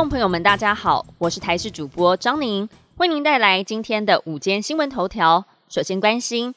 众朋友们，大家好，我是台视主播张宁，为您带来今天的午间新闻头条。首先关心，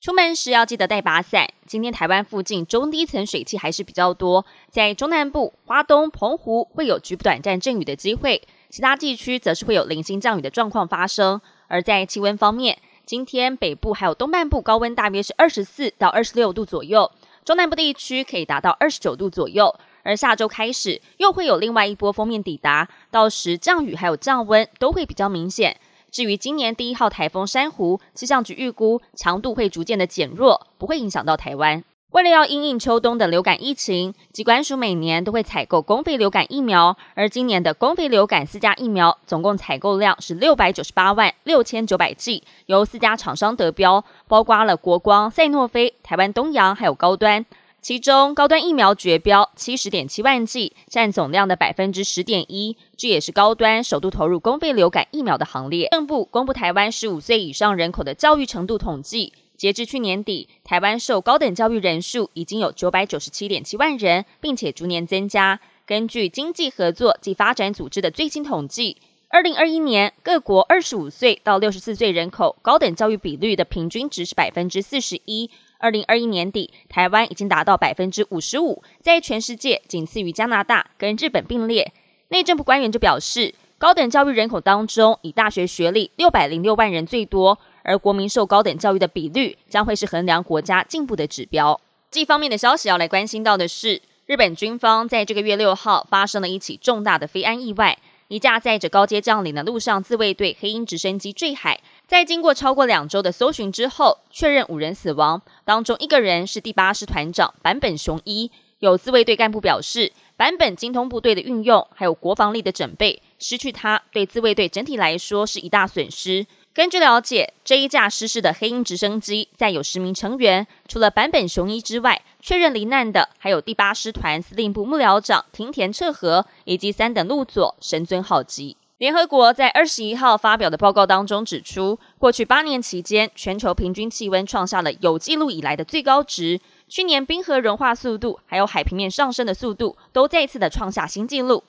出门时要记得带把伞。今天台湾附近中低层水汽还是比较多，在中南部、花东、澎湖会有局部短暂阵雨的机会，其他地区则是会有零星降雨的状况发生。而在气温方面，今天北部还有东半部高温大约是二十四到二十六度左右，中南部地区可以达到二十九度左右。而下周开始又会有另外一波锋面抵达，到时降雨还有降温都会比较明显。至于今年第一号台风珊瑚，气象局预估强度会逐渐的减弱，不会影响到台湾。为了要因应秋冬的流感疫情，疾管署每年都会采购公费流感疫苗，而今年的公费流感四价疫苗总共采购量是六百九十八万六千九百剂，由四家厂商得标，包括了国光、赛诺菲、台湾东洋还有高端。其中高端疫苗绝标七十点七万剂，占总量的百分之十点一，这也是高端首度投入公费流感疫苗的行列。政部公布台湾十五岁以上人口的教育程度统计，截至去年底，台湾受高等教育人数已经有九百九十七点七万人，并且逐年增加。根据经济合作及发展组织的最新统计，二零二一年各国二十五岁到六十四岁人口高等教育比率的平均值是百分之四十一。二零二一年底，台湾已经达到百分之五十五，在全世界仅次于加拿大跟日本并列。内政部官员就表示，高等教育人口当中，以大学学历六百零六万人最多，而国民受高等教育的比率将会是衡量国家进步的指标。这方面的消息要来关心到的是，日本军方在这个月六号发生了一起重大的飞安意外，一架载着高阶将领的陆上自卫队黑鹰直升机坠海。在经过超过两周的搜寻之后，确认五人死亡，当中一个人是第八师团长坂本雄一。有自卫队干部表示，坂本精通部队的运用，还有国防力的准备，失去他对自卫队整体来说是一大损失。根据了解，这一架失事的黑鹰直升机载有十名成员，除了坂本雄一之外，确认罹难的还有第八师团司令部幕僚长庭田彻和以及三等陆佐神尊浩吉。联合国在二十一号发表的报告当中指出，过去八年期间，全球平均气温创下了有记录以来的最高值。去年冰河融化速度还有海平面上升的速度都再次的创下新纪录。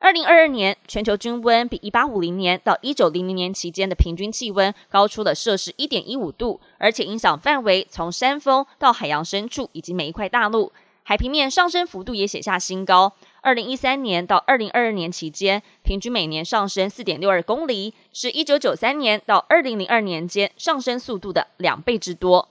二零二二年，全球均温比一八五零年到一九零零年期间的平均气温高出了摄氏一点一五度，而且影响范围从山峰到海洋深处以及每一块大陆，海平面上升幅度也写下新高。二零一三年到二零二二年期间，平均每年上升四点六二公里，是一九九三年到二零零二年间上升速度的两倍之多。